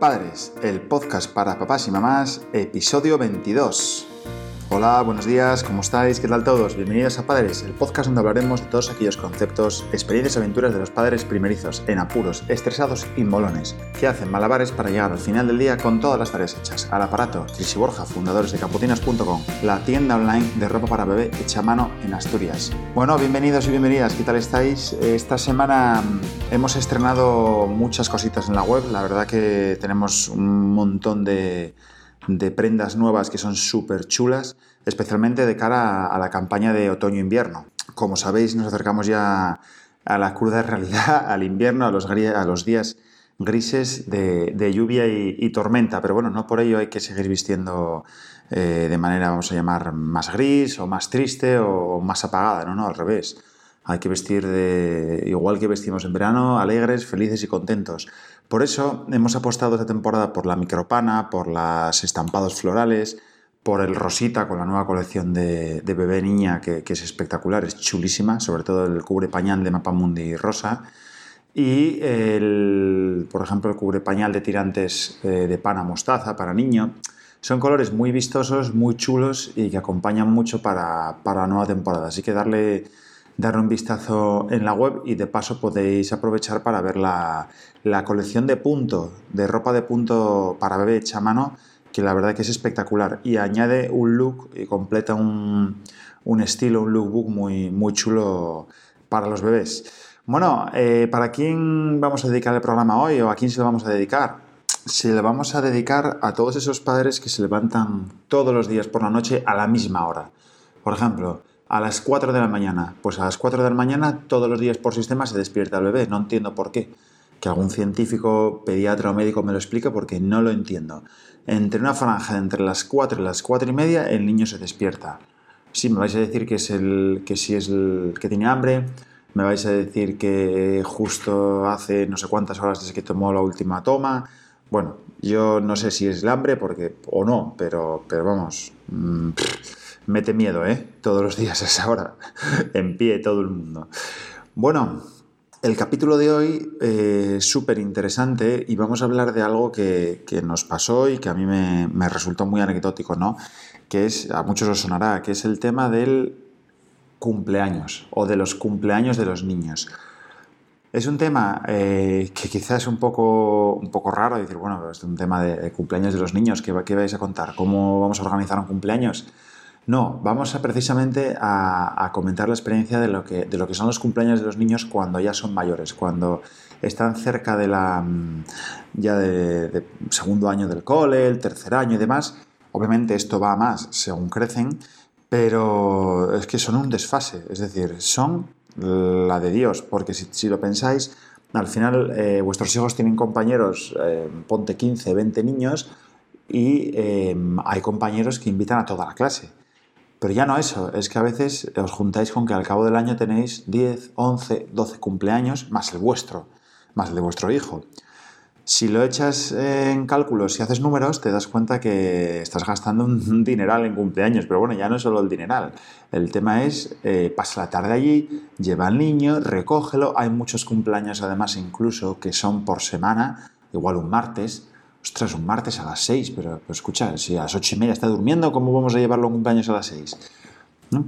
Padres, el podcast para papás y mamás, episodio 22. Hola, buenos días, ¿cómo estáis? ¿Qué tal todos? Bienvenidos a Padres, el podcast donde hablaremos de todos aquellos conceptos, experiencias y aventuras de los padres primerizos, en apuros, estresados y molones, que hacen malabares para llegar al final del día con todas las tareas hechas. Al aparato, Cris Borja, fundadores de caputinas.com, la tienda online de ropa para bebé hecha a mano en Asturias. Bueno, bienvenidos y bienvenidas, ¿qué tal estáis? Esta semana hemos estrenado muchas cositas en la web, la verdad que tenemos un montón de de prendas nuevas que son súper chulas, especialmente de cara a, la campaña de otoño-invierno. Como sabéis, nos acercamos ya a la cruda realidad, al invierno, a los, días grises de, lluvia y, tormenta, pero bueno, no por ello hay que seguir vistiendo eh, de manera, vamos a llamar, más gris o más triste o más apagada, no, no, al revés. Hay que vestir de igual que vestimos en verano, alegres, felices y contentos. Por eso hemos apostado esta temporada por la micropana, por los estampados florales, por el rosita con la nueva colección de, bebé niña que, es espectacular, es chulísima, sobre todo el cubre pañal de Mapamundi rosa. Y el, por ejemplo el cubre pañal de tirantes eh, de pana mostaza para niño. Son colores muy vistosos, muy chulos y que acompañan mucho para, para la nueva temporada. Así que darle darle un vistazo en la web y de paso podéis aprovechar para ver la, colección de punto, de ropa de punto para bebé hecha que la verdad que es espectacular y añade un look y completa un, estilo, un lookbook muy, muy chulo para los bebés. Bueno, eh, ¿para quién vamos a dedicar el programa hoy o a quién se lo vamos a dedicar? Se le vamos a dedicar a todos esos padres que se levantan todos los días por la noche a la misma hora. Por ejemplo, a las 4 de la mañana. Pues a las 4 de la mañana todos los días por sistema se despierta el bebé. No entiendo por qué. Que algún científico, pediatra o médico me lo explique porque no lo entiendo. Entre una franja entre las 4 y las 4 y media el niño se despierta. Sí, me vais a decir que es el que si es el que tiene hambre, me vais a decir que justo hace no sé cuántas horas desde que tomó la última toma. Bueno, yo no sé si es el hambre porque o no, pero pero vamos, mm, mete miedo, ¿eh? Todos los días a esa hora, en pie todo el mundo. Bueno, el capítulo de hoy eh, es súper interesante y vamos a hablar de algo que, nos pasó y que a mí me, resultó muy anecdótico, ¿no? Que es, a muchos os sonará, que es el tema del cumpleaños o de los cumpleaños de los niños. Es un tema eh, que quizás es un poco, un poco raro decir, bueno, es un tema de, cumpleaños de los niños, ¿qué, ¿qué vais a contar? ¿Cómo vamos a organizar un cumpleaños? No, vamos a precisamente a, comentar la experiencia de lo, que, de lo que son los cumpleaños de los niños cuando ya son mayores, cuando están cerca de la mm, ya de, segundo año del cole, el tercer año y demás. Obviamente esto va más según crecen, pero es que son un desfase, es decir, son la de Dios, porque si, lo pensáis, al final eh, vuestros hijos tienen compañeros, eh, ponte 15, 20 niños, y eh, hay compañeros que invitan a toda la clase. Pero ya no eso, es que a veces os juntáis con que al cabo del año tenéis 10, 11, 12 cumpleaños, más el vuestro, más el de vuestro hijo. Si lo echas en cálculos y haces números, te das cuenta que estás gastando un dineral en cumpleaños. Pero bueno, ya no es solo el dineral. El tema es, eh, pasa la tarde allí, lleva al niño, recógelo. Hay muchos cumpleaños además incluso que son por semana, igual un martes ostras, un martes a las 6, pero, escucha, si a las 8 y media está durmiendo, ¿cómo vamos a llevarlo a cumpleaños a las 6?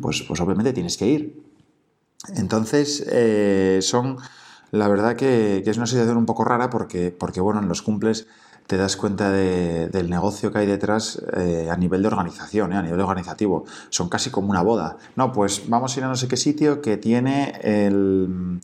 Pues, pues obviamente tienes que ir. Entonces, eh, son, la verdad que, es una situación un poco rara porque, porque bueno, en los cumples te das cuenta del negocio que hay detrás eh, a nivel de organización, eh, a nivel organizativo. Son casi como una boda. No, pues vamos a ir a no sé qué sitio que tiene el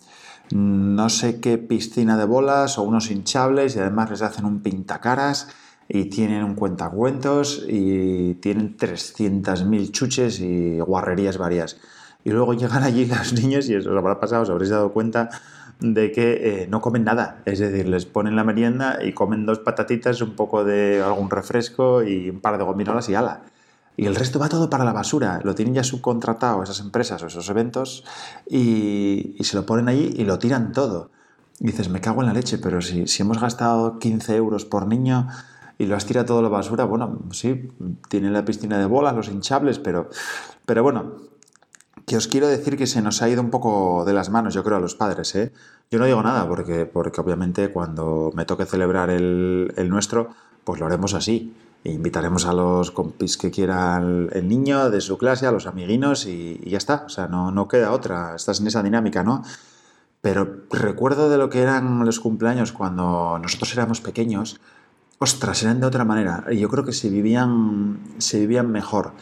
no sé qué piscina de bolas o unos hinchables y además les hacen un pintacaras y tienen un cuentacuentos y tienen 300.000 chuches y guarrerías varias. Y luego llegan allí los niños y os habrá pasado, os habréis dado cuenta de que eh, no comen nada. Es decir, les ponen la merienda y comen dos patatitas, un poco de algún refresco y un par de gominolas y ala y el resto va todo para la basura. Lo tienen ya subcontratado esas empresas o esos eventos y, se lo ponen allí y lo tiran todo. Y dices, me cago en la leche, pero si, hemos gastado 15 euros por niño y lo has tirado todo a la basura, bueno, sí, tienen la piscina de bolas, los hinchables, pero, pero bueno, que os quiero decir que se nos ha ido un poco de las manos, yo creo, a los padres, ¿eh? Yo no digo nada porque, porque obviamente cuando me toque celebrar el, nuestro, pues lo haremos así. Invitaremos a los compis que quieran el niño de su clase, a los amiguinos y, ya está. O sea, no, no queda otra. Estás en esa dinámica, ¿no? Pero recuerdo de lo que eran los cumpleaños cuando nosotros éramos pequeños. Ostras, eran de otra manera. Yo creo que se vivían, se vivían mejor.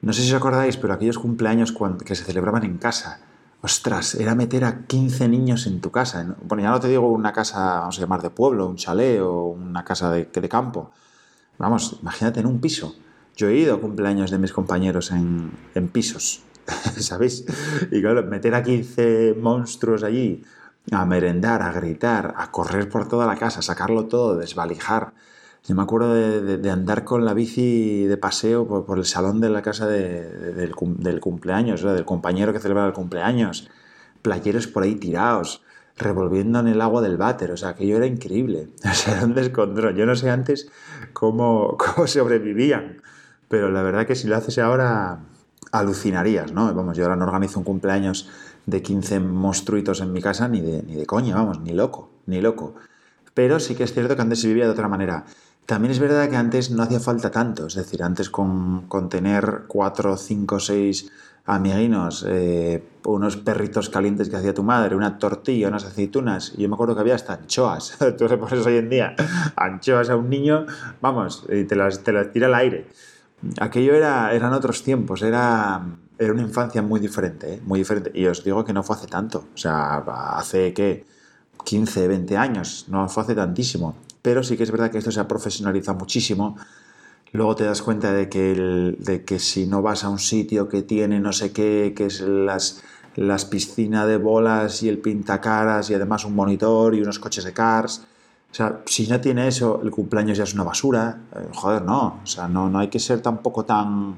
No sé si os acordáis, pero aquellos cumpleaños que se celebraban en casa Ostras, era meter a 15 niños en tu casa. Bueno, ya no te digo una casa, vamos a llamar de pueblo, un chalet o una casa de campo. Vamos, imagínate en un piso. Yo he ido a cumpleaños de mis compañeros en, pisos, ¿sabéis? Y claro, meter a 15 monstruos allí a merendar, a gritar, a correr por toda la casa, sacarlo todo, desvalijar, yo me acuerdo de, andar con la bici de paseo por, el salón de la casa del, cumpleaños, del compañero que celebra el cumpleaños, playeros por ahí tirados, revolviendo en el agua del váter, o sea, aquello era increíble, o sea, un descontrol. Yo no sé antes cómo, cómo sobrevivían, pero la verdad que si lo haces ahora alucinarías, ¿no? Vamos, yo ahora no organizo un cumpleaños de 15 monstruitos en mi casa ni de, ni de coña, vamos, ni loco, ni loco. Pero sí que es cierto que antes se vivía de otra manera. También es verdad que antes no hacía falta tanto, es decir, antes con, tener cuatro, cinco, seis amiguinos, eh, unos perritos calientes que hacía tu madre, una tortilla, unas aceitunas, y yo me acuerdo que había hasta anchoas, tú le pones hoy en día anchoas a un niño, vamos, y te las, te las tira al aire. Aquello era, eran otros tiempos, era, era una infancia muy diferente, ¿eh? muy diferente, y os digo que no fue hace tanto, o sea, hace que 15, 20 años, no fue hace tantísimo pero sí que es verdad que esto se ha profesionalizado muchísimo. Luego te das cuenta de que, de que si no vas a un sitio que tiene no sé qué, que es las, las piscinas de bolas y el pintacaras y además un monitor y unos coches de cars. O sea, si no tiene eso, el cumpleaños ya es una basura. Eh, joder, no. O sea, no, no hay que ser tampoco tan, no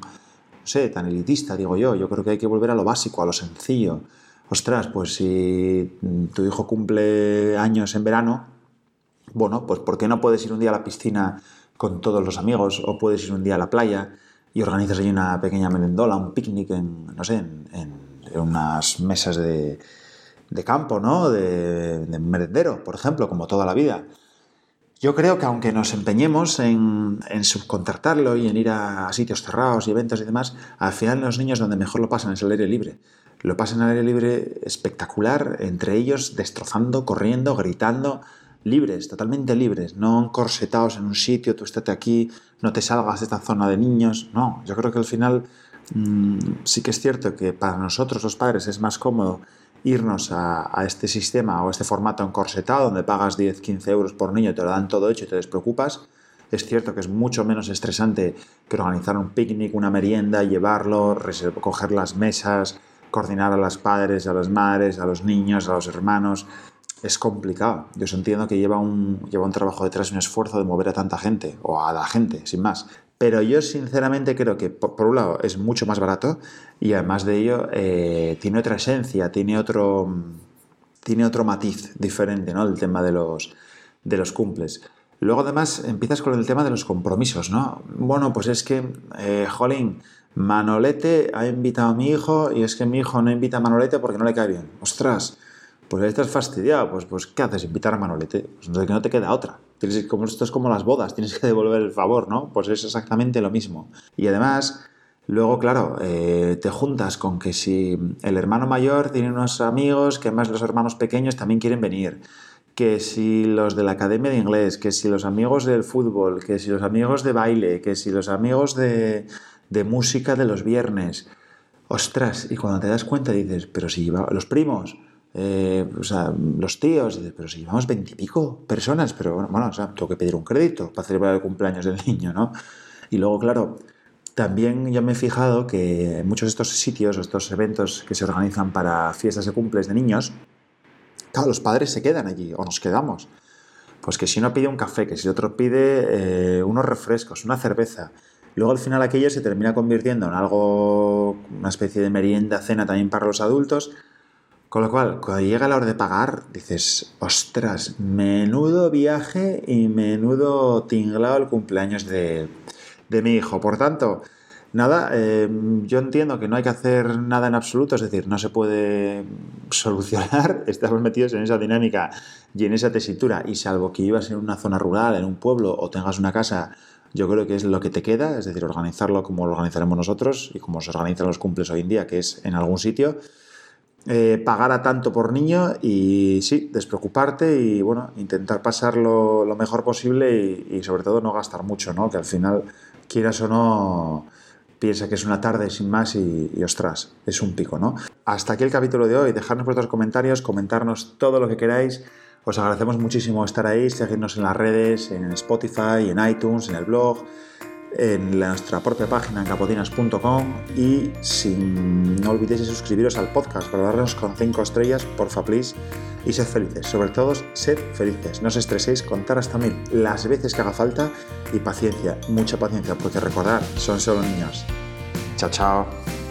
sé, tan elitista, digo yo. Yo creo que hay que volver a lo básico, a lo sencillo. Ostras, pues si tu hijo cumple años en verano, bueno, pues ¿por qué no puedes ir un día a la piscina con todos los amigos o puedes ir un día a la playa y organizas allí una pequeña merendola, un picnic en, no sé, en, unas mesas de, campo, ¿no? De, merendero, por ejemplo, como toda la vida. Yo creo que aunque nos empeñemos en, subcontratarlo y en ir a, sitios cerrados y eventos y demás, al final los niños donde mejor lo pasan es el aire libre. Lo pasan al aire libre espectacular, entre ellos destrozando, corriendo, gritando, libres, totalmente libres, no encorsetados en un sitio, tú estate aquí, no te salgas de esta zona de niños. No, yo creo que al final mm, sí que es cierto que para nosotros los padres es más cómodo irnos a, este sistema o este formato encorsetado donde pagas 10, 15 euros por niño, te lo dan todo hecho y te despreocupas. Es cierto que es mucho menos estresante que organizar un picnic, una merienda, llevarlo, coger las mesas, coordinar a los padres, a las madres, a los niños, a los hermanos es complicado. Yo entiendo que lleva un, lleva un trabajo detrás, un esfuerzo de mover a tanta gente, o a la gente, sin más. Pero yo sinceramente creo que, por, un lado, es mucho más barato y además de ello eh, tiene otra esencia, tiene otro, tiene otro matiz diferente, ¿no? El tema de los, de los cumples. Luego además empiezas con el tema de los compromisos, ¿no? Bueno, pues es que, eh, jolín, Manolete ha invitado a mi hijo y es que mi hijo no invita a Manolete porque no le cae bien. Ostras, pues ahí estás fastidiado, pues, pues ¿qué haces? Invitar a Manolete. Pues que no te queda otra. Tienes, como, esto es como las bodas, tienes que devolver el favor, ¿no? Pues es exactamente lo mismo. Y además, luego, claro, eh, te juntas con que si el hermano mayor tiene unos amigos, que además los hermanos pequeños también quieren venir, que si los de la academia de inglés, que si los amigos del fútbol, que si los amigos de baile, que si los amigos de, de música de los viernes. Ostras, y cuando te das cuenta dices, pero si los primos, eh, o sea, los tíos, pero si llevamos veintipico personas, pero bueno, bueno, o sea, tengo que pedir un crédito para celebrar el cumpleaños del niño, ¿no? Y luego, claro, también yo me he fijado que en muchos de estos sitios, estos eventos que se organizan para fiestas de cumples de niños, claro, los padres se quedan allí o nos quedamos. Pues que si uno pide un café, que si otro pide eh, unos refrescos, una cerveza, luego al final aquello se termina convirtiendo en algo, una especie de merienda, cena también para los adultos, con lo cual, cuando llega la hora de pagar, dices, ostras, menudo viaje y menudo tinglado el cumpleaños de, mi hijo. Por tanto, Nada, eh, yo entiendo que no hay que hacer nada en absoluto, es decir, no se puede solucionar, estamos metidos en esa dinámica y en esa tesitura, y salvo que vivas en una zona rural, en un pueblo o tengas una casa, yo creo que es lo que te queda, es decir, organizarlo como lo organizaremos nosotros y como se organizan los cumples hoy en día, que es en algún sitio. Eh, pagar a tanto por niño y sí, despreocuparte y bueno, intentar pasarlo lo mejor posible y, y sobre todo no gastar mucho, ¿no? Que al final, quieras o no, piensa que es una tarde sin más y, ostras, es un pico, ¿no? Hasta aquí el capítulo de hoy. Dejadnos vuestros comentarios, comentarnos todo lo que queráis. Os agradecemos muchísimo estar ahí, seguirnos en las redes, en Spotify, en iTunes, en el blog, en nuestra propia página en capodinas.com y sin, no olvidéis suscribiros al podcast, darnos con 5 estrellas, porfa, please, y sed felices. Sobre todo, sed felices. No os estreséis, contar hasta mil las veces que haga falta y paciencia, mucha paciencia, porque recordar, son solo niños. Chao, chao.